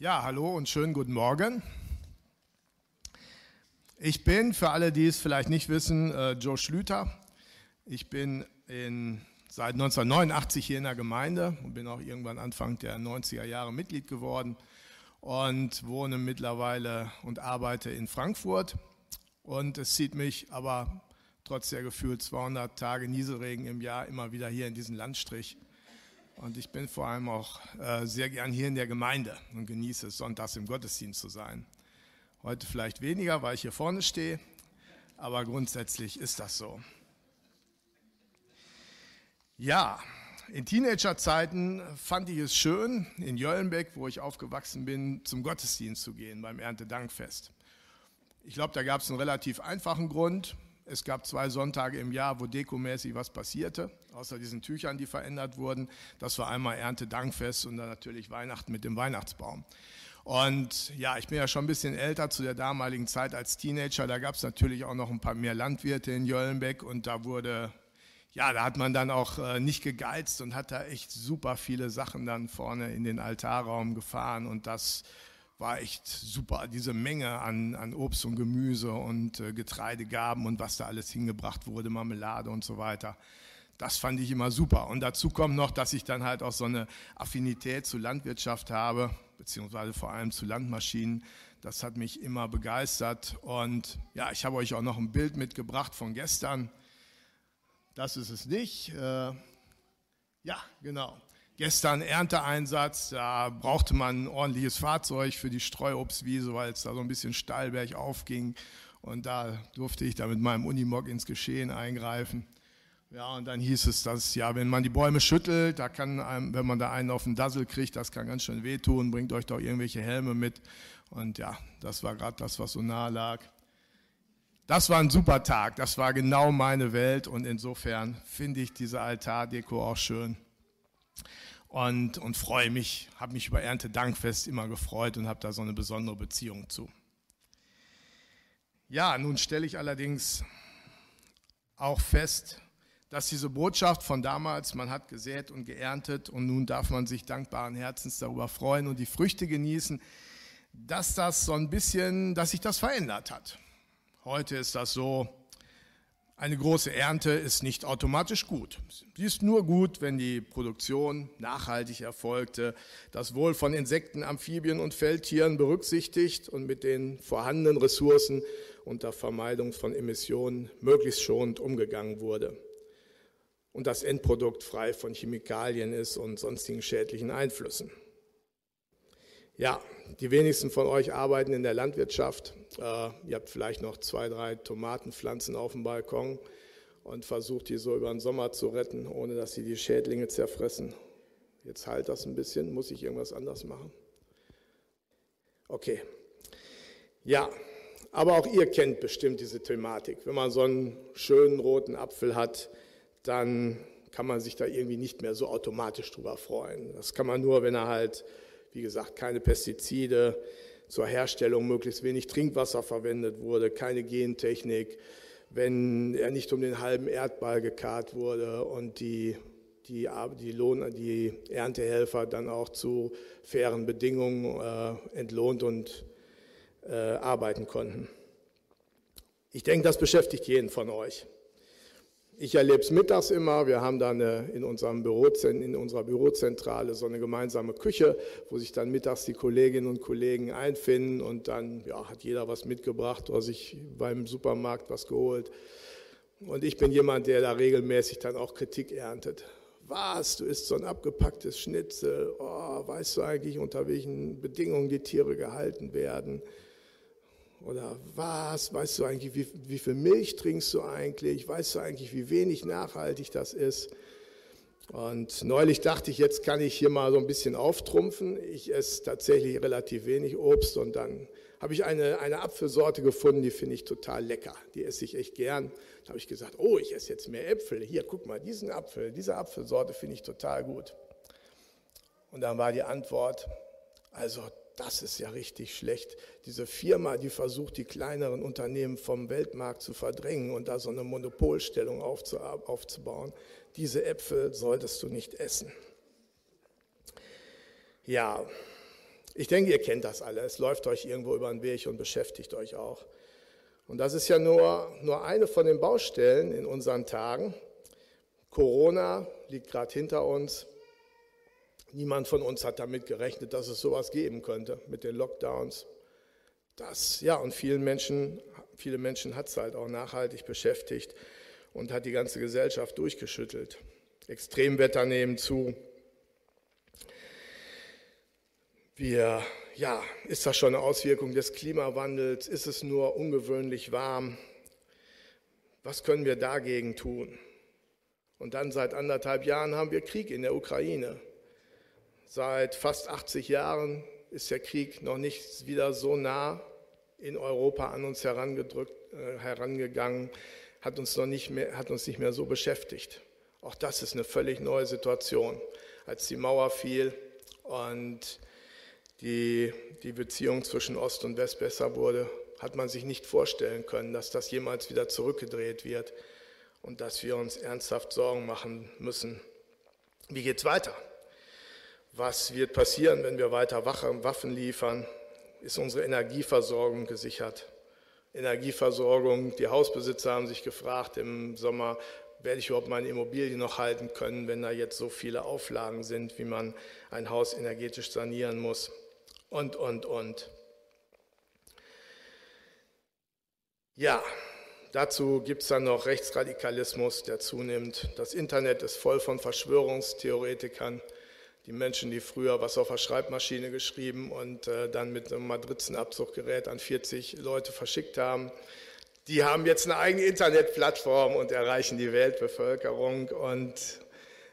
Ja, hallo und schönen guten Morgen. Ich bin, für alle, die es vielleicht nicht wissen, äh, Joe Schlüter. Ich bin in, seit 1989 hier in der Gemeinde und bin auch irgendwann Anfang der 90er Jahre Mitglied geworden und wohne mittlerweile und arbeite in Frankfurt. Und es zieht mich aber trotz der gefühlt 200 Tage Nieselregen im Jahr immer wieder hier in diesen Landstrich und ich bin vor allem auch äh, sehr gern hier in der Gemeinde und genieße es, sonntags im Gottesdienst zu sein. Heute vielleicht weniger, weil ich hier vorne stehe, aber grundsätzlich ist das so. Ja, in Teenagerzeiten fand ich es schön, in Jöllenbeck, wo ich aufgewachsen bin, zum Gottesdienst zu gehen beim Erntedankfest. Ich glaube, da gab es einen relativ einfachen Grund. Es gab zwei Sonntage im Jahr, wo dekomäßig was passierte, außer diesen Tüchern, die verändert wurden. Das war einmal Erntedankfest und dann natürlich Weihnachten mit dem Weihnachtsbaum. Und ja, ich bin ja schon ein bisschen älter zu der damaligen Zeit als Teenager. Da gab es natürlich auch noch ein paar mehr Landwirte in Jöllenbeck und da wurde, ja, da hat man dann auch äh, nicht gegeizt und hat da echt super viele Sachen dann vorne in den Altarraum gefahren und das war echt super. Diese Menge an, an Obst und Gemüse und äh, Getreidegaben und was da alles hingebracht wurde, Marmelade und so weiter. Das fand ich immer super. Und dazu kommt noch, dass ich dann halt auch so eine Affinität zu Landwirtschaft habe, beziehungsweise vor allem zu Landmaschinen. Das hat mich immer begeistert. Und ja, ich habe euch auch noch ein Bild mitgebracht von gestern. Das ist es nicht. Äh, ja, genau. Gestern Ernteeinsatz, da brauchte man ein ordentliches Fahrzeug für die Streuobstwiese, weil es da so ein bisschen steil bergauf ging. Und da durfte ich da mit meinem Unimog ins Geschehen eingreifen. Ja, und dann hieß es, dass ja, wenn man die Bäume schüttelt, da kann einem, wenn man da einen auf den Dassel kriegt, das kann ganz schön wehtun, bringt euch doch irgendwelche Helme mit. Und ja, das war gerade das, was so nahe lag. Das war ein super Tag, das war genau meine Welt und insofern finde ich diese Altardeko auch schön und, und freue mich, habe mich über Erntedankfest immer gefreut und habe da so eine besondere Beziehung zu. Ja, nun stelle ich allerdings auch fest, dass diese Botschaft von damals, man hat gesät und geerntet und nun darf man sich dankbaren Herzens darüber freuen und die Früchte genießen, dass das so ein bisschen, dass sich das verändert hat. Heute ist das so, eine große Ernte ist nicht automatisch gut. Sie ist nur gut, wenn die Produktion nachhaltig erfolgte, das Wohl von Insekten, Amphibien und Feldtieren berücksichtigt und mit den vorhandenen Ressourcen unter Vermeidung von Emissionen möglichst schonend umgegangen wurde. Und das Endprodukt frei von Chemikalien ist und sonstigen schädlichen Einflüssen. Ja, die wenigsten von euch arbeiten in der Landwirtschaft. Äh, ihr habt vielleicht noch zwei, drei Tomatenpflanzen auf dem Balkon und versucht die so über den Sommer zu retten, ohne dass sie die Schädlinge zerfressen. Jetzt halt das ein bisschen. Muss ich irgendwas anders machen? Okay. Ja, aber auch ihr kennt bestimmt diese Thematik. Wenn man so einen schönen roten Apfel hat, dann kann man sich da irgendwie nicht mehr so automatisch drüber freuen. Das kann man nur, wenn er halt wie gesagt, keine Pestizide zur Herstellung, möglichst wenig Trinkwasser verwendet wurde, keine Gentechnik, wenn er nicht um den halben Erdball gekarrt wurde und die, die, die, Lohn, die Erntehelfer dann auch zu fairen Bedingungen äh, entlohnt und äh, arbeiten konnten. Ich denke, das beschäftigt jeden von euch. Ich erlebe es mittags immer. Wir haben dann in, unserem in unserer Bürozentrale so eine gemeinsame Küche, wo sich dann mittags die Kolleginnen und Kollegen einfinden und dann ja, hat jeder was mitgebracht oder sich beim Supermarkt was geholt. Und ich bin jemand, der da regelmäßig dann auch Kritik erntet. Was, du isst so ein abgepacktes Schnitzel, oh, weißt du eigentlich, unter welchen Bedingungen die Tiere gehalten werden? Oder was, weißt du eigentlich, wie, wie viel Milch trinkst du eigentlich? Weißt du eigentlich, wie wenig nachhaltig das ist? Und neulich dachte ich, jetzt kann ich hier mal so ein bisschen auftrumpfen. Ich esse tatsächlich relativ wenig Obst und dann habe ich eine, eine Apfelsorte gefunden, die finde ich total lecker. Die esse ich echt gern. Da habe ich gesagt, oh, ich esse jetzt mehr Äpfel. Hier, guck mal, diesen Apfel, diese Apfelsorte finde ich total gut. Und dann war die Antwort, also das ist ja richtig schlecht. Diese Firma, die versucht, die kleineren Unternehmen vom Weltmarkt zu verdrängen und da so eine Monopolstellung aufzubauen. Diese Äpfel solltest du nicht essen. Ja, Ich denke, ihr kennt das alle. Es läuft euch irgendwo über den Weg und beschäftigt euch auch. Und das ist ja nur, nur eine von den Baustellen in unseren Tagen. Corona liegt gerade hinter uns. Niemand von uns hat damit gerechnet, dass es sowas geben könnte mit den Lockdowns. Das, ja, und vielen Menschen, viele Menschen hat es halt auch nachhaltig beschäftigt und hat die ganze Gesellschaft durchgeschüttelt. Extremwetter nehmen zu. Wir, ja, ist das schon eine Auswirkung des Klimawandels? Ist es nur ungewöhnlich warm? Was können wir dagegen tun? Und dann seit anderthalb Jahren haben wir Krieg in der Ukraine. Seit fast 80 Jahren ist der Krieg noch nicht wieder so nah in Europa an uns herangedrückt, äh, herangegangen, hat uns noch nicht mehr, hat uns nicht mehr so beschäftigt. Auch das ist eine völlig neue Situation. Als die Mauer fiel und die, die Beziehung zwischen Ost und West besser wurde, hat man sich nicht vorstellen können, dass das jemals wieder zurückgedreht wird und dass wir uns ernsthaft Sorgen machen müssen. Wie geht es weiter? Was wird passieren, wenn wir weiter Waffen liefern? Ist unsere Energieversorgung gesichert? Energieversorgung, die Hausbesitzer haben sich gefragt im Sommer, werde ich überhaupt meine Immobilie noch halten können, wenn da jetzt so viele Auflagen sind, wie man ein Haus energetisch sanieren muss und, und, und. Ja, dazu gibt es dann noch Rechtsradikalismus, der zunimmt. Das Internet ist voll von Verschwörungstheoretikern die Menschen, die früher was auf der Schreibmaschine geschrieben und äh, dann mit einem Matrizenabzuggerät an 40 Leute verschickt haben, die haben jetzt eine eigene Internetplattform und erreichen die Weltbevölkerung. Und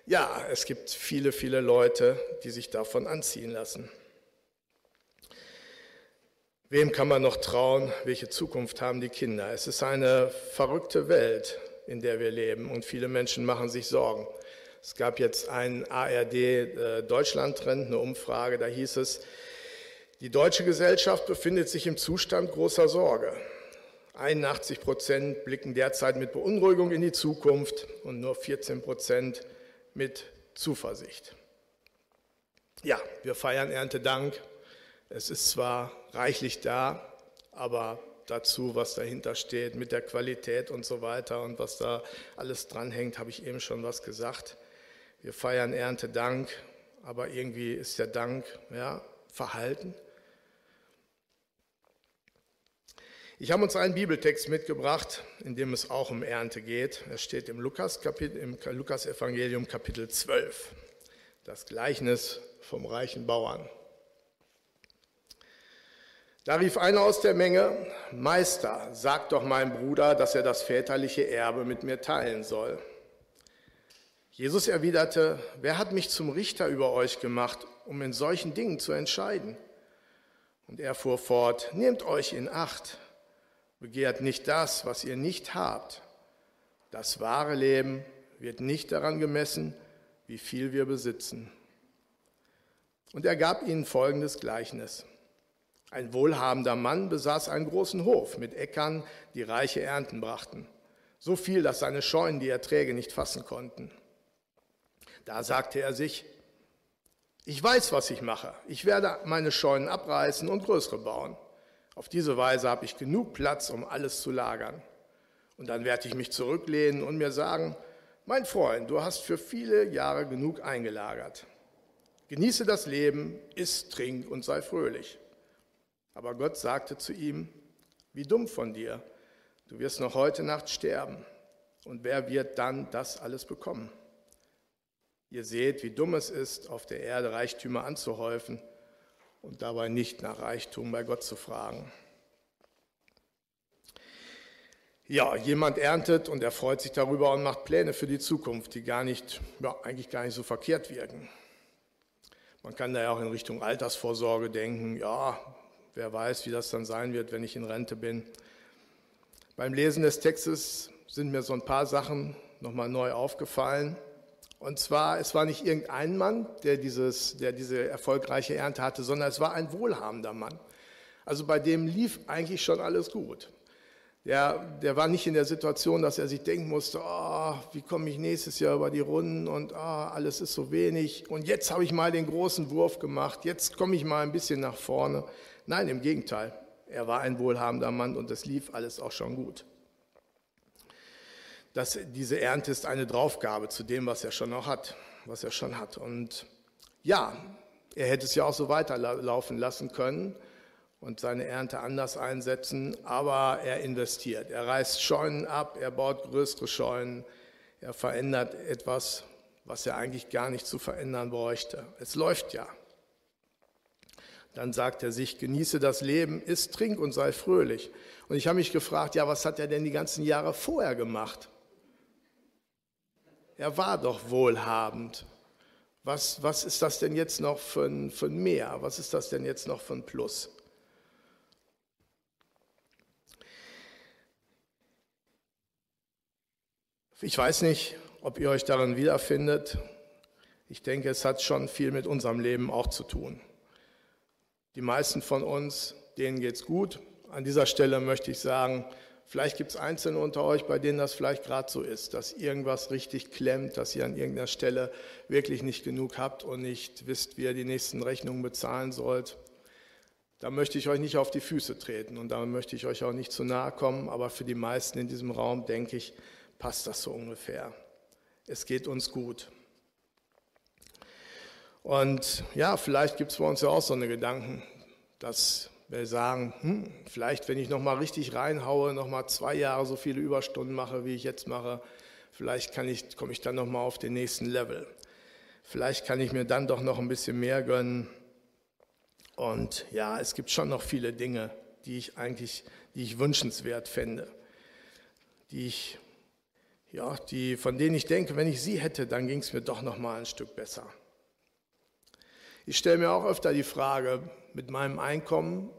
ja, es gibt viele, viele Leute, die sich davon anziehen lassen. Wem kann man noch trauen? Welche Zukunft haben die Kinder? Es ist eine verrückte Welt, in der wir leben und viele Menschen machen sich Sorgen. Es gab jetzt einen ARD-Deutschland-Trend, äh, eine Umfrage, da hieß es, die deutsche Gesellschaft befindet sich im Zustand großer Sorge. 81 Prozent blicken derzeit mit Beunruhigung in die Zukunft und nur 14 Prozent mit Zuversicht. Ja, wir feiern Erntedank. Es ist zwar reichlich da, aber dazu, was dahinter steht, mit der Qualität und so weiter und was da alles dranhängt, habe ich eben schon was gesagt. Wir feiern Erntedank, aber irgendwie ist der Dank ja, verhalten. Ich habe uns einen Bibeltext mitgebracht, in dem es auch um Ernte geht. Er steht im Lukas, Kapitel, im Lukas Evangelium Kapitel 12, das Gleichnis vom reichen Bauern. Da rief einer aus der Menge, Meister, sag doch meinem Bruder, dass er das väterliche Erbe mit mir teilen soll. Jesus erwiderte, wer hat mich zum Richter über euch gemacht, um in solchen Dingen zu entscheiden? Und er fuhr fort, nehmt euch in Acht, begehrt nicht das, was ihr nicht habt. Das wahre Leben wird nicht daran gemessen, wie viel wir besitzen. Und er gab ihnen folgendes Gleichnis. Ein wohlhabender Mann besaß einen großen Hof mit Äckern, die reiche Ernten brachten. So viel, dass seine Scheunen die Erträge nicht fassen konnten. Da sagte er sich, ich weiß, was ich mache. Ich werde meine Scheunen abreißen und größere bauen. Auf diese Weise habe ich genug Platz, um alles zu lagern. Und dann werde ich mich zurücklehnen und mir sagen, mein Freund, du hast für viele Jahre genug eingelagert. Genieße das Leben, iss, trink und sei fröhlich. Aber Gott sagte zu ihm, wie dumm von dir, du wirst noch heute Nacht sterben. Und wer wird dann das alles bekommen? Ihr seht, wie dumm es ist, auf der Erde Reichtümer anzuhäufen und dabei nicht nach Reichtum bei Gott zu fragen. Ja, jemand erntet und er freut sich darüber und macht Pläne für die Zukunft, die gar nicht, ja, eigentlich gar nicht so verkehrt wirken. Man kann da ja auch in Richtung Altersvorsorge denken, ja, wer weiß, wie das dann sein wird, wenn ich in Rente bin. Beim Lesen des Textes sind mir so ein paar Sachen nochmal neu aufgefallen. Und zwar, es war nicht irgendein Mann, der, dieses, der diese erfolgreiche Ernte hatte, sondern es war ein wohlhabender Mann. Also bei dem lief eigentlich schon alles gut. der, der war nicht in der Situation, dass er sich denken musste, oh, wie komme ich nächstes Jahr über die Runden und oh, alles ist so wenig und jetzt habe ich mal den großen Wurf gemacht, jetzt komme ich mal ein bisschen nach vorne. Nein, im Gegenteil, er war ein wohlhabender Mann und es lief alles auch schon gut. Das, diese Ernte ist eine Draufgabe zu dem, was er schon noch hat, was er schon hat. Und ja, er hätte es ja auch so weiterlaufen lassen können und seine Ernte anders einsetzen, aber er investiert. Er reißt Scheunen ab, er baut größere Scheunen, er verändert etwas, was er eigentlich gar nicht zu verändern bräuchte. Es läuft ja. Dann sagt er sich, genieße das Leben, iss, trink und sei fröhlich. Und ich habe mich gefragt, ja, was hat er denn die ganzen Jahre vorher gemacht? Er war doch wohlhabend. Was, was ist das denn jetzt noch für ein Mehr? Was ist das denn jetzt noch ein Plus? Ich weiß nicht, ob ihr euch darin wiederfindet. Ich denke, es hat schon viel mit unserem Leben auch zu tun. Die meisten von uns, denen geht es gut. An dieser Stelle möchte ich sagen, vielleicht gibt es Einzelne unter euch, bei denen das vielleicht gerade so ist, dass irgendwas richtig klemmt, dass ihr an irgendeiner Stelle wirklich nicht genug habt und nicht wisst, wie ihr die nächsten Rechnungen bezahlen sollt. Da möchte ich euch nicht auf die Füße treten und da möchte ich euch auch nicht zu nahe kommen, aber für die meisten in diesem Raum denke ich, passt das so ungefähr. Es geht uns gut. Und ja, vielleicht gibt es bei uns ja auch so eine Gedanken, dass sagen, hm, vielleicht wenn ich nochmal richtig reinhaue, nochmal zwei Jahre so viele Überstunden mache, wie ich jetzt mache, vielleicht kann ich, komme ich dann nochmal auf den nächsten Level. Vielleicht kann ich mir dann doch noch ein bisschen mehr gönnen. Und ja, es gibt schon noch viele Dinge, die ich eigentlich, die ich wünschenswert fände, die ich ja, die, von denen ich denke, wenn ich sie hätte, dann ging es mir doch noch mal ein Stück besser. Ich stelle mir auch öfter die Frage, mit meinem Einkommen,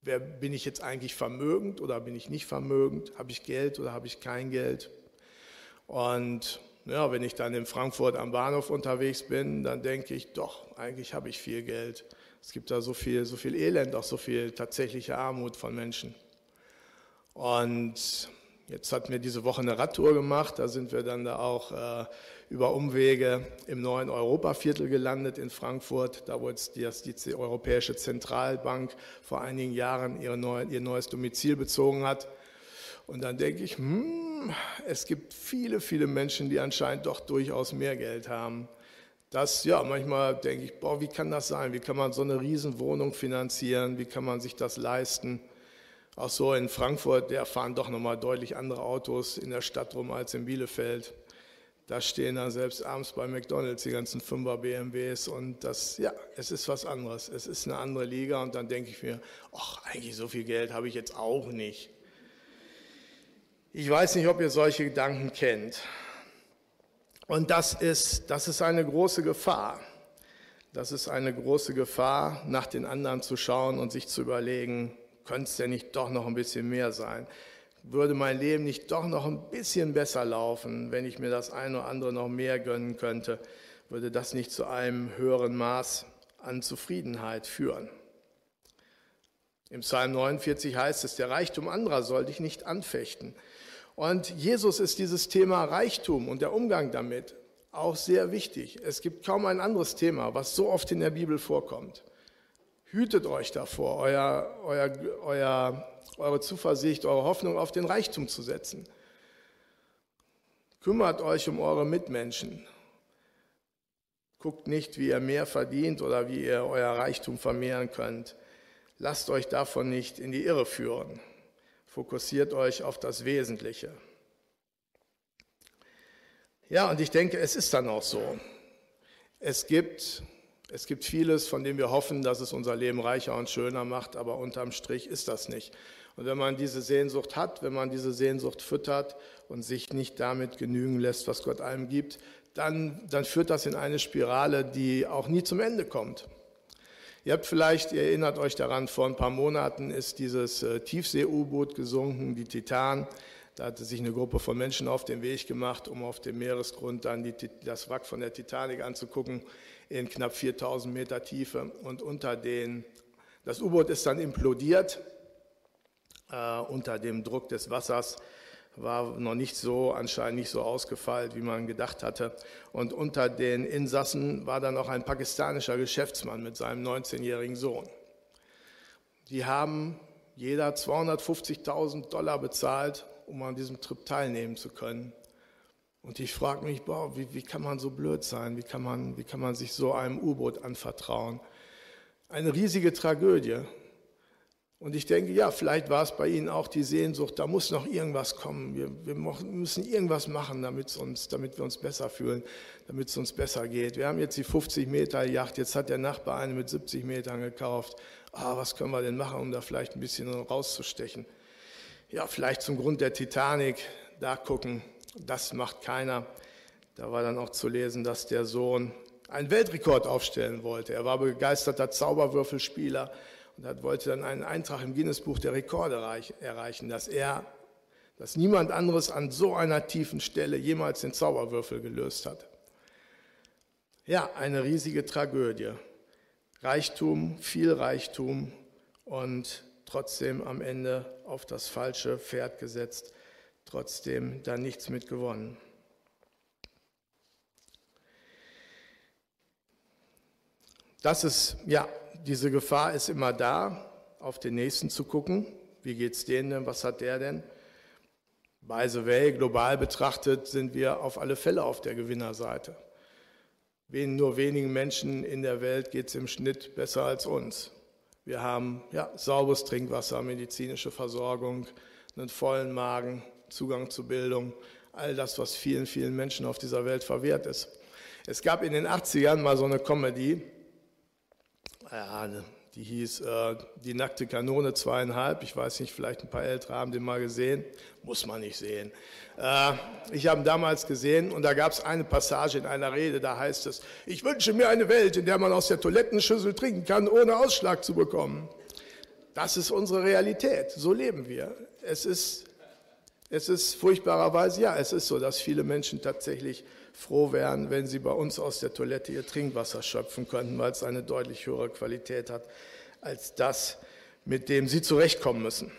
wer bin ich jetzt eigentlich vermögend oder bin ich nicht vermögend? Habe ich Geld oder habe ich kein Geld? Und ja, wenn ich dann in Frankfurt am Bahnhof unterwegs bin, dann denke ich, doch, eigentlich habe ich viel Geld. Es gibt da so viel, so viel Elend, auch so viel tatsächliche Armut von Menschen. Und Jetzt hatten wir diese Woche eine Radtour gemacht, da sind wir dann da auch äh, über Umwege im neuen Europaviertel gelandet in Frankfurt, da wo jetzt die, die Europäische Zentralbank vor einigen Jahren ihre neu, ihr neues Domizil bezogen hat. Und dann denke ich, hm, es gibt viele, viele Menschen, die anscheinend doch durchaus mehr Geld haben. Das, ja, manchmal denke ich, boah, wie kann das sein? Wie kann man so eine Riesenwohnung finanzieren? Wie kann man sich das leisten? Auch so in Frankfurt, der fahren doch nochmal deutlich andere Autos in der Stadt rum als in Bielefeld. Da stehen dann selbst abends bei McDonalds die ganzen Fünfer BMWs und das, ja, es ist was anderes. Es ist eine andere Liga und dann denke ich mir, ach, eigentlich so viel Geld habe ich jetzt auch nicht. Ich weiß nicht, ob ihr solche Gedanken kennt. Und das ist, das ist eine große Gefahr. Das ist eine große Gefahr, nach den anderen zu schauen und sich zu überlegen, könnte es denn nicht doch noch ein bisschen mehr sein? Würde mein Leben nicht doch noch ein bisschen besser laufen, wenn ich mir das eine oder andere noch mehr gönnen könnte? Würde das nicht zu einem höheren Maß an Zufriedenheit führen? Im Psalm 49 heißt es, der Reichtum anderer soll dich nicht anfechten. Und Jesus ist dieses Thema Reichtum und der Umgang damit auch sehr wichtig. Es gibt kaum ein anderes Thema, was so oft in der Bibel vorkommt. Hütet euch davor, euer, euer, euer, eure Zuversicht, eure Hoffnung auf den Reichtum zu setzen. Kümmert euch um eure Mitmenschen. Guckt nicht, wie ihr mehr verdient oder wie ihr euer Reichtum vermehren könnt. Lasst euch davon nicht in die Irre führen. Fokussiert euch auf das Wesentliche. Ja, und ich denke, es ist dann auch so. Es gibt es gibt vieles, von dem wir hoffen, dass es unser Leben reicher und schöner macht, aber unterm Strich ist das nicht. Und wenn man diese Sehnsucht hat, wenn man diese Sehnsucht füttert und sich nicht damit genügen lässt, was Gott einem gibt, dann, dann führt das in eine Spirale, die auch nie zum Ende kommt. Ihr habt vielleicht, ihr erinnert euch daran, vor ein paar Monaten ist dieses äh, Tiefsee-U-Boot gesunken, die Titan. Da hatte sich eine Gruppe von Menschen auf den Weg gemacht, um auf dem Meeresgrund dann die, das Wrack von der Titanic anzugucken in knapp 4000 Meter Tiefe. Und unter den, das U-Boot ist dann implodiert. äh, unter dem Druck des Wassers war noch nicht so, anscheinend nicht so ausgefeilt, wie man gedacht hatte. Und unter den Insassen war dann auch ein pakistanischer Geschäftsmann mit seinem 19-jährigen Sohn. Die haben jeder 250.000 Dollar bezahlt, um an diesem Trip teilnehmen zu können. Und ich frage mich, boah, wie, wie, kann man so blöd sein? Wie kann man, wie kann man sich so einem U-Boot anvertrauen? Eine riesige Tragödie. Und ich denke, ja, vielleicht war es bei Ihnen auch die Sehnsucht, da muss noch irgendwas kommen. Wir, wir müssen irgendwas machen, damit, uns, damit wir uns besser fühlen, damit es uns besser geht. Wir haben jetzt die 50 Meter Yacht, jetzt hat der Nachbar eine mit 70 Metern gekauft. Ah, was können wir denn machen, um da vielleicht ein bisschen rauszustechen? Ja, vielleicht zum Grund der Titanic, da gucken, das macht keiner. Da war dann auch zu lesen, dass der Sohn einen Weltrekord aufstellen wollte. Er war begeisterter Zauberwürfelspieler und wollte dann einen Eintrag im Guinness-Buch der Rekorde erreichen, dass er, dass niemand anderes an so einer tiefen Stelle jemals den Zauberwürfel gelöst hat. Ja, eine riesige Tragödie. Reichtum, viel Reichtum und trotzdem am Ende auf das falsche Pferd gesetzt, trotzdem da nichts mit gewonnen. Das ist ja diese Gefahr ist immer da, auf den Nächsten zu gucken. Wie geht es denen denn? Was hat der denn? By the way, global betrachtet sind wir auf alle Fälle auf der Gewinnerseite. Nur wenigen Menschen in der Welt geht es im Schnitt besser als uns. Wir haben ja, sauberes Trinkwasser, medizinische Versorgung, einen vollen Magen, Zugang zu Bildung, all das, was vielen, vielen Menschen auf dieser Welt verwehrt ist. Es gab in den 80ern mal so eine Comedy, ja, die hieß äh, Die nackte Kanone zweieinhalb. Ich weiß nicht, vielleicht ein paar Ältere haben den mal gesehen. Muss man nicht sehen. Äh, ich habe ihn damals gesehen und da gab es eine Passage in einer Rede, da heißt es, ich wünsche mir eine Welt, in der man aus der Toilettenschüssel trinken kann, ohne Ausschlag zu bekommen. Das ist unsere Realität. So leben wir. Es ist, es ist furchtbarerweise, ja, es ist so, dass viele Menschen tatsächlich froh wären, wenn sie bei uns aus der Toilette ihr Trinkwasser schöpfen könnten, weil es eine deutlich höhere Qualität hat als das, mit dem sie zurechtkommen müssen.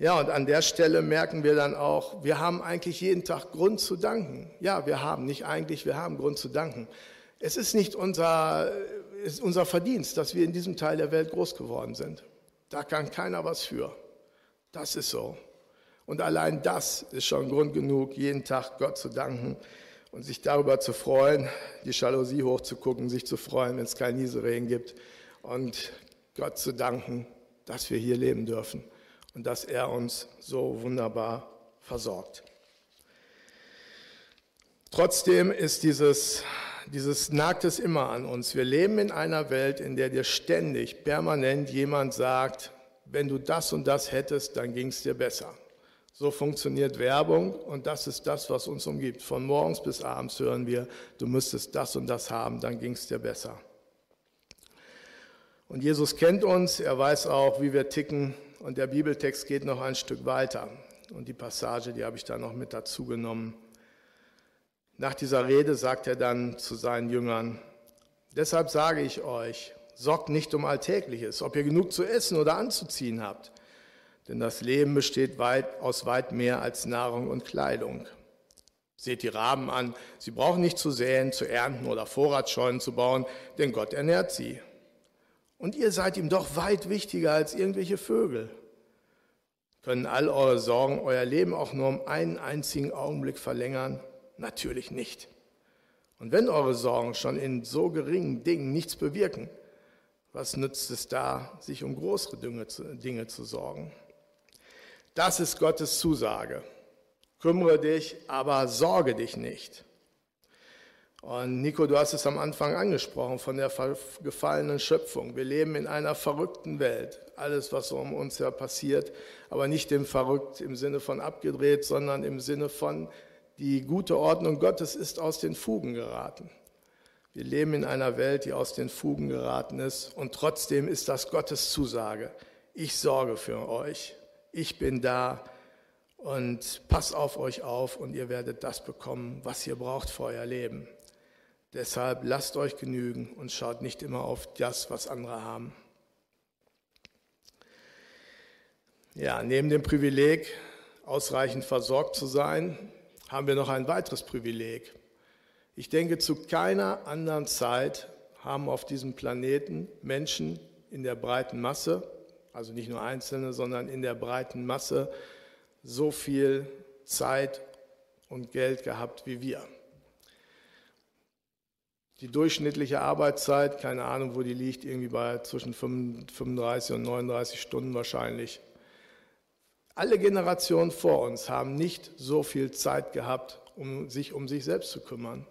Ja, und an der Stelle merken wir dann auch, wir haben eigentlich jeden Tag Grund zu danken. Ja, wir haben, nicht eigentlich, wir haben Grund zu danken. Es ist nicht unser, ist unser Verdienst, dass wir in diesem Teil der Welt groß geworden sind. Da kann keiner was für. Das ist so. Und allein das ist schon Grund genug, jeden Tag Gott zu danken, und sich darüber zu freuen, die Jalousie hochzugucken, sich zu freuen, wenn es kein Nieselregen gibt und Gott zu danken, dass wir hier leben dürfen und dass er uns so wunderbar versorgt. Trotzdem ist dieses, dieses nagt es immer an uns. Wir leben in einer Welt, in der dir ständig, permanent jemand sagt, wenn du das und das hättest, dann ging es dir besser. So funktioniert Werbung und das ist das, was uns umgibt. Von morgens bis abends hören wir, du müsstest das und das haben, dann ging es dir besser. Und Jesus kennt uns, er weiß auch, wie wir ticken und der Bibeltext geht noch ein Stück weiter. Und die Passage, die habe ich da noch mit dazu genommen. Nach dieser Rede sagt er dann zu seinen Jüngern, deshalb sage ich euch, sorgt nicht um Alltägliches, ob ihr genug zu essen oder anzuziehen habt. Denn das Leben besteht weit, aus weit mehr als Nahrung und Kleidung. Seht die Raben an, sie brauchen nicht zu säen, zu ernten oder Vorratsscheunen zu bauen, denn Gott ernährt sie. Und ihr seid ihm doch weit wichtiger als irgendwelche Vögel. Können all eure Sorgen euer Leben auch nur um einen einzigen Augenblick verlängern? Natürlich nicht. Und wenn eure Sorgen schon in so geringen Dingen nichts bewirken, was nützt es da, sich um größere Dinge zu sorgen? Das ist Gottes Zusage. Kümmere dich, aber sorge dich nicht. Und Nico, du hast es am Anfang angesprochen von der gefallenen Schöpfung. Wir leben in einer verrückten Welt. Alles, was um uns her passiert, aber nicht im Verrückt im Sinne von abgedreht, sondern im Sinne von die gute Ordnung Gottes ist aus den Fugen geraten. Wir leben in einer Welt, die aus den Fugen geraten ist und trotzdem ist das Gottes Zusage. Ich sorge für euch ich bin da und pass auf euch auf und ihr werdet das bekommen, was ihr braucht für euer Leben. Deshalb lasst euch genügen und schaut nicht immer auf das, was andere haben. Ja, neben dem Privileg, ausreichend versorgt zu sein, haben wir noch ein weiteres Privileg. Ich denke, zu keiner anderen Zeit haben auf diesem Planeten Menschen in der breiten Masse, also nicht nur Einzelne, sondern in der breiten Masse, so viel Zeit und Geld gehabt wie wir. Die durchschnittliche Arbeitszeit, keine Ahnung, wo die liegt, irgendwie bei zwischen 35 und 39 Stunden wahrscheinlich. Alle Generationen vor uns haben nicht so viel Zeit gehabt, um sich um sich selbst zu kümmern.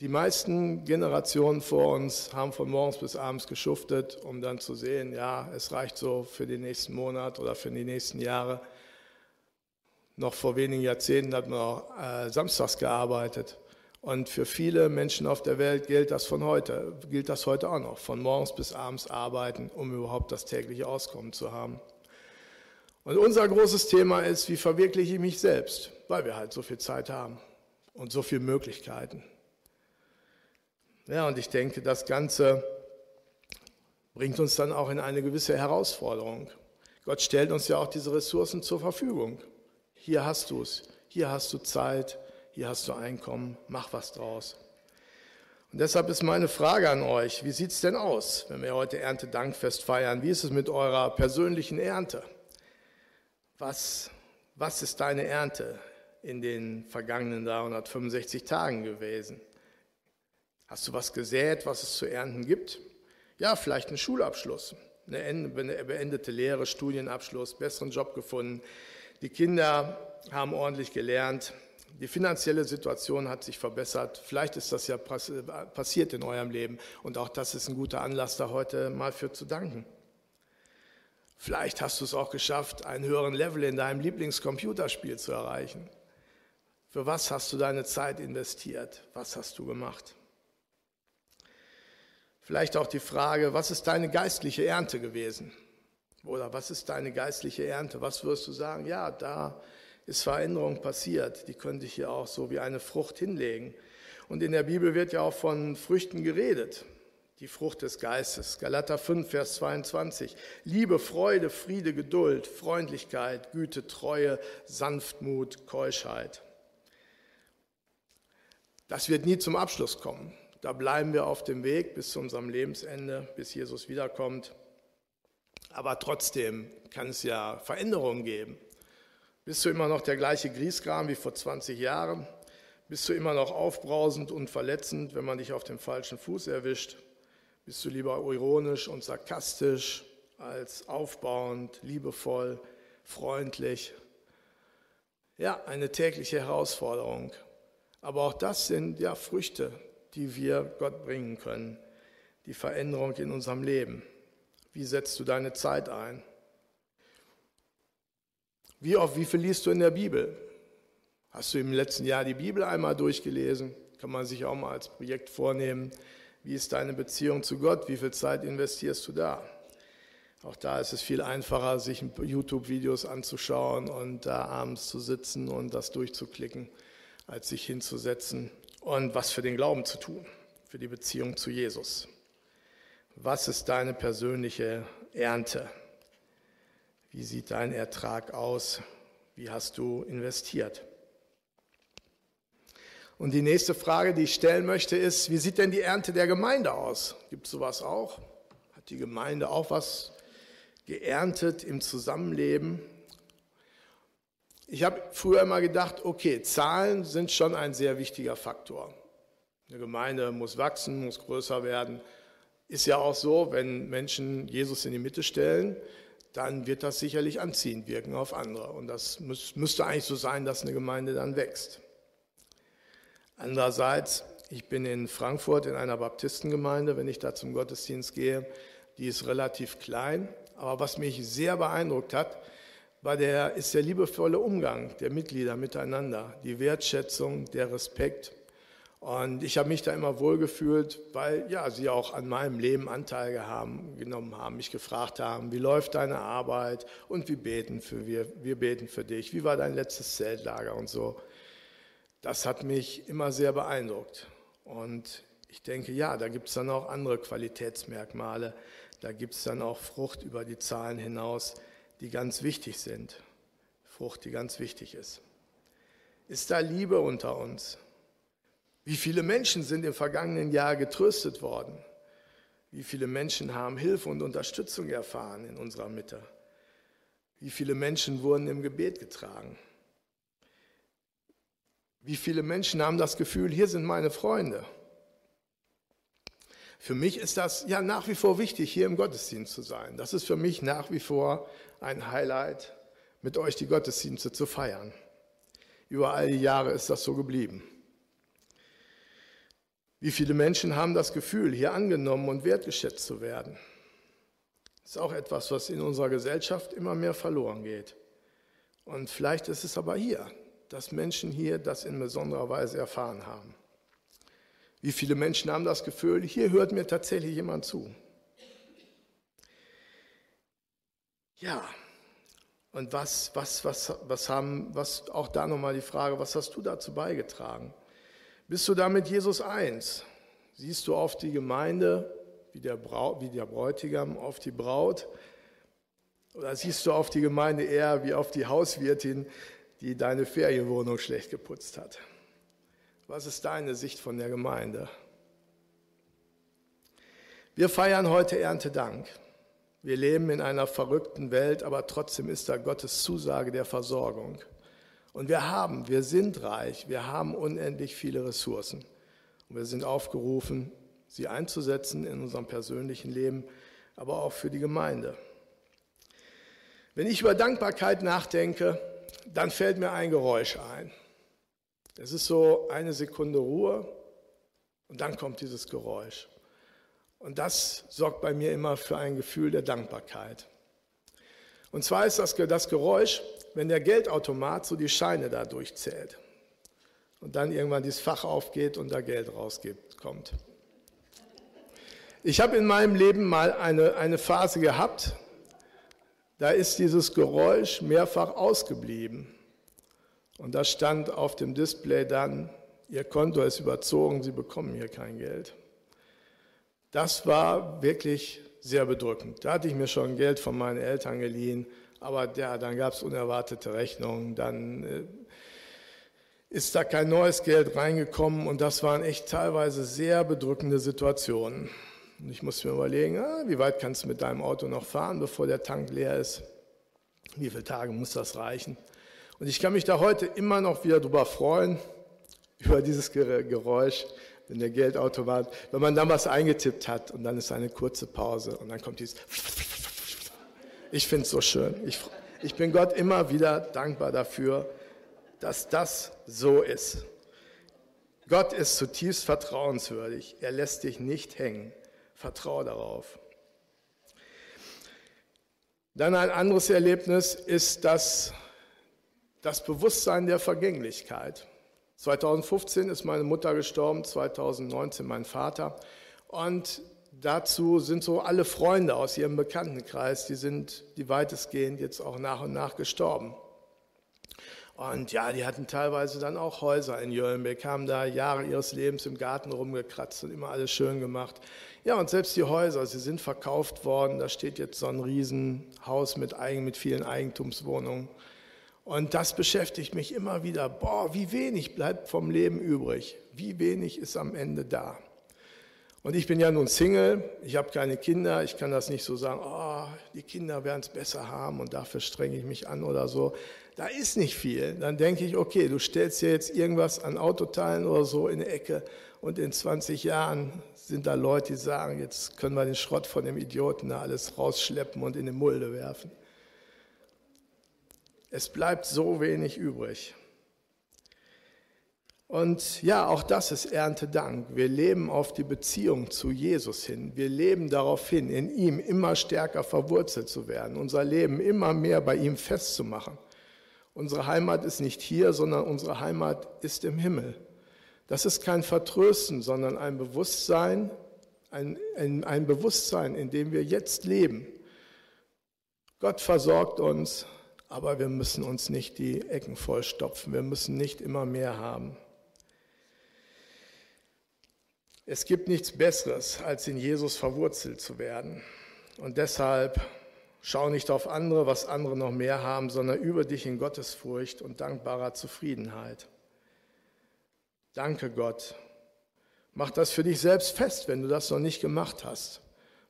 Die meisten Generationen vor uns haben von morgens bis abends geschuftet, um dann zu sehen, ja, es reicht so für den nächsten Monat oder für die nächsten Jahre. Noch vor wenigen Jahrzehnten hat man auch äh, samstags gearbeitet. Und für viele Menschen auf der Welt gilt das von heute, gilt das heute auch noch, von morgens bis abends arbeiten, um überhaupt das tägliche Auskommen zu haben. Und unser großes Thema ist, wie verwirkliche ich mich selbst, weil wir halt so viel Zeit haben und so viele Möglichkeiten. Ja, und ich denke, das Ganze bringt uns dann auch in eine gewisse Herausforderung. Gott stellt uns ja auch diese Ressourcen zur Verfügung. Hier hast du es, hier hast du Zeit, hier hast du Einkommen, mach was draus. Und deshalb ist meine Frage an euch, wie sieht es denn aus, wenn wir heute Erntedankfest feiern? Wie ist es mit eurer persönlichen Ernte? Was, was ist deine Ernte in den vergangenen 365 Tagen gewesen? Hast du was gesät, was es zu ernten gibt? Ja, vielleicht einen Schulabschluss, eine beendete Lehre, Studienabschluss, besseren Job gefunden. Die Kinder haben ordentlich gelernt. Die finanzielle Situation hat sich verbessert. Vielleicht ist das ja passiert in eurem Leben. Und auch das ist ein guter Anlass, da heute mal für zu danken. Vielleicht hast du es auch geschafft, einen höheren Level in deinem Lieblingscomputerspiel zu erreichen. Für was hast du deine Zeit investiert? Was hast du gemacht? Vielleicht auch die Frage, was ist deine geistliche Ernte gewesen? Oder was ist deine geistliche Ernte? Was wirst du sagen? Ja, da ist Veränderung passiert. Die könnte ich hier auch so wie eine Frucht hinlegen. Und in der Bibel wird ja auch von Früchten geredet. Die Frucht des Geistes. Galater 5, Vers 22. Liebe, Freude, Friede, Geduld, Freundlichkeit, Güte, Treue, Sanftmut, Keuschheit. Das wird nie zum Abschluss kommen. Da bleiben wir auf dem Weg bis zu unserem Lebensende, bis Jesus wiederkommt. Aber trotzdem kann es ja Veränderungen geben. Bist du immer noch der gleiche Griesgram wie vor 20 Jahren? Bist du immer noch aufbrausend und verletzend, wenn man dich auf dem falschen Fuß erwischt? Bist du lieber ironisch und sarkastisch als aufbauend, liebevoll, freundlich? Ja, eine tägliche Herausforderung. Aber auch das sind ja Früchte die wir Gott bringen können. Die Veränderung in unserem Leben. Wie setzt du deine Zeit ein? Wie oft, wie viel liest du in der Bibel? Hast du im letzten Jahr die Bibel einmal durchgelesen? Kann man sich auch mal als Projekt vornehmen. Wie ist deine Beziehung zu Gott? Wie viel Zeit investierst du da? Auch da ist es viel einfacher, sich YouTube-Videos anzuschauen und da abends zu sitzen und das durchzuklicken, als sich hinzusetzen und was für den Glauben zu tun, für die Beziehung zu Jesus. Was ist deine persönliche Ernte? Wie sieht dein Ertrag aus? Wie hast du investiert? Und die nächste Frage, die ich stellen möchte, ist, wie sieht denn die Ernte der Gemeinde aus? Gibt es sowas auch? Hat die Gemeinde auch was geerntet im Zusammenleben? Ich habe früher immer gedacht, okay, Zahlen sind schon ein sehr wichtiger Faktor. Eine Gemeinde muss wachsen, muss größer werden. Ist ja auch so, wenn Menschen Jesus in die Mitte stellen, dann wird das sicherlich anziehend wirken auf andere. Und das müsste eigentlich so sein, dass eine Gemeinde dann wächst. Andererseits, ich bin in Frankfurt in einer Baptistengemeinde, wenn ich da zum Gottesdienst gehe, die ist relativ klein. Aber was mich sehr beeindruckt hat, war der, ist der liebevolle Umgang der Mitglieder miteinander, die Wertschätzung, der Respekt. Und ich habe mich da immer wohlgefühlt, weil ja, sie auch an meinem Leben Anteil haben, genommen haben, mich gefragt haben, wie läuft deine Arbeit und wie beten für wir, wir beten für dich, wie war dein letztes Zeltlager und so. Das hat mich immer sehr beeindruckt. Und ich denke, ja, da gibt es dann auch andere Qualitätsmerkmale, da gibt es dann auch Frucht über die Zahlen hinaus die ganz wichtig sind. Frucht, die ganz wichtig ist. Ist da Liebe unter uns? Wie viele Menschen sind im vergangenen Jahr getröstet worden? Wie viele Menschen haben Hilfe und Unterstützung erfahren in unserer Mitte? Wie viele Menschen wurden im Gebet getragen? Wie viele Menschen haben das Gefühl, hier sind meine Freunde? Für mich ist das ja nach wie vor wichtig, hier im Gottesdienst zu sein. Das ist für mich nach wie vor ein Highlight, mit euch die Gottesdienste zu feiern. Über all die Jahre ist das so geblieben. Wie viele Menschen haben das Gefühl, hier angenommen und wertgeschätzt zu werden? Das ist auch etwas, was in unserer Gesellschaft immer mehr verloren geht. Und vielleicht ist es aber hier, dass Menschen hier das in besonderer Weise erfahren haben. Wie viele Menschen haben das Gefühl, hier hört mir tatsächlich jemand zu. Ja, und was, was, was, was haben, was, auch da nochmal die Frage, was hast du dazu beigetragen? Bist du da mit Jesus eins? Siehst du auf die Gemeinde wie der, Braut, wie der Bräutigam auf die Braut? Oder siehst du auf die Gemeinde eher wie auf die Hauswirtin, die deine Ferienwohnung schlecht geputzt hat? Was ist deine Sicht von der Gemeinde? Wir feiern heute Erntedank. Wir leben in einer verrückten Welt, aber trotzdem ist da Gottes Zusage der Versorgung. Und wir haben, wir sind reich, wir haben unendlich viele Ressourcen. Und wir sind aufgerufen, sie einzusetzen in unserem persönlichen Leben, aber auch für die Gemeinde. Wenn ich über Dankbarkeit nachdenke, dann fällt mir ein Geräusch ein. Es ist so eine Sekunde Ruhe und dann kommt dieses Geräusch. Und das sorgt bei mir immer für ein Gefühl der Dankbarkeit. Und zwar ist das das Geräusch, wenn der Geldautomat so die Scheine da durchzählt und dann irgendwann dieses Fach aufgeht und da Geld rauskommt. Ich habe in meinem Leben mal eine, eine Phase gehabt, da ist dieses Geräusch mehrfach ausgeblieben. Und da stand auf dem Display dann, Ihr Konto ist überzogen, Sie bekommen hier kein Geld. Das war wirklich sehr bedrückend. Da hatte ich mir schon Geld von meinen Eltern geliehen, aber ja, dann gab es unerwartete Rechnungen, dann äh, ist da kein neues Geld reingekommen und das waren echt teilweise sehr bedrückende Situationen. Und ich musste mir überlegen, ah, wie weit kannst du mit deinem Auto noch fahren, bevor der Tank leer ist? Wie viele Tage muss das reichen? Und ich kann mich da heute immer noch wieder drüber freuen, über dieses Geräusch, wenn der Geldautomat, wenn man dann was eingetippt hat und dann ist eine kurze Pause und dann kommt dieses. Ich finde es so schön. Ich, ich bin Gott immer wieder dankbar dafür, dass das so ist. Gott ist zutiefst vertrauenswürdig. Er lässt dich nicht hängen. Vertraue darauf. Dann ein anderes Erlebnis ist das, das Bewusstsein der Vergänglichkeit. 2015 ist meine Mutter gestorben, 2019 mein Vater. Und dazu sind so alle Freunde aus ihrem Bekanntenkreis, die sind die weitestgehend jetzt auch nach und nach gestorben. Und ja, die hatten teilweise dann auch Häuser in Jöllenbeck, haben da Jahre ihres Lebens im Garten rumgekratzt und immer alles schön gemacht. Ja, und selbst die Häuser, sie sind verkauft worden. Da steht jetzt so ein Riesenhaus mit, mit vielen Eigentumswohnungen. Und das beschäftigt mich immer wieder. Boah, wie wenig bleibt vom Leben übrig? Wie wenig ist am Ende da? Und ich bin ja nun Single, ich habe keine Kinder, ich kann das nicht so sagen, oh, die Kinder werden es besser haben und dafür strenge ich mich an oder so. Da ist nicht viel. Dann denke ich, okay, du stellst dir jetzt irgendwas an Autoteilen oder so in die Ecke und in 20 Jahren sind da Leute, die sagen, jetzt können wir den Schrott von dem Idioten da alles rausschleppen und in die Mulde werfen. Es bleibt so wenig übrig. Und ja, auch das ist Erntedank. Wir leben auf die Beziehung zu Jesus hin. Wir leben darauf hin, in ihm immer stärker verwurzelt zu werden, unser Leben immer mehr bei ihm festzumachen. Unsere Heimat ist nicht hier, sondern unsere Heimat ist im Himmel. Das ist kein Vertrösten, sondern ein Bewusstsein, ein, ein, ein Bewusstsein, in dem wir jetzt leben. Gott versorgt uns, aber wir müssen uns nicht die Ecken vollstopfen, wir müssen nicht immer mehr haben. Es gibt nichts Besseres, als in Jesus verwurzelt zu werden. Und deshalb Schau nicht auf andere, was andere noch mehr haben, sondern über dich in Gottesfurcht und dankbarer Zufriedenheit. Danke Gott. Mach das für dich selbst fest, wenn du das noch nicht gemacht hast.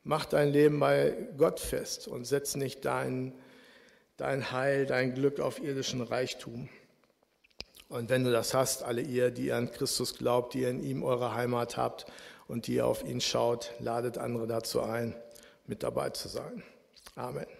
Mach dein Leben bei Gott fest und setz nicht dein, dein Heil, dein Glück auf irdischen Reichtum. Und wenn du das hast, alle ihr, die an Christus glaubt, die in ihm eure Heimat habt und die auf ihn schaut, ladet andere dazu ein, mit dabei zu sein. Amen.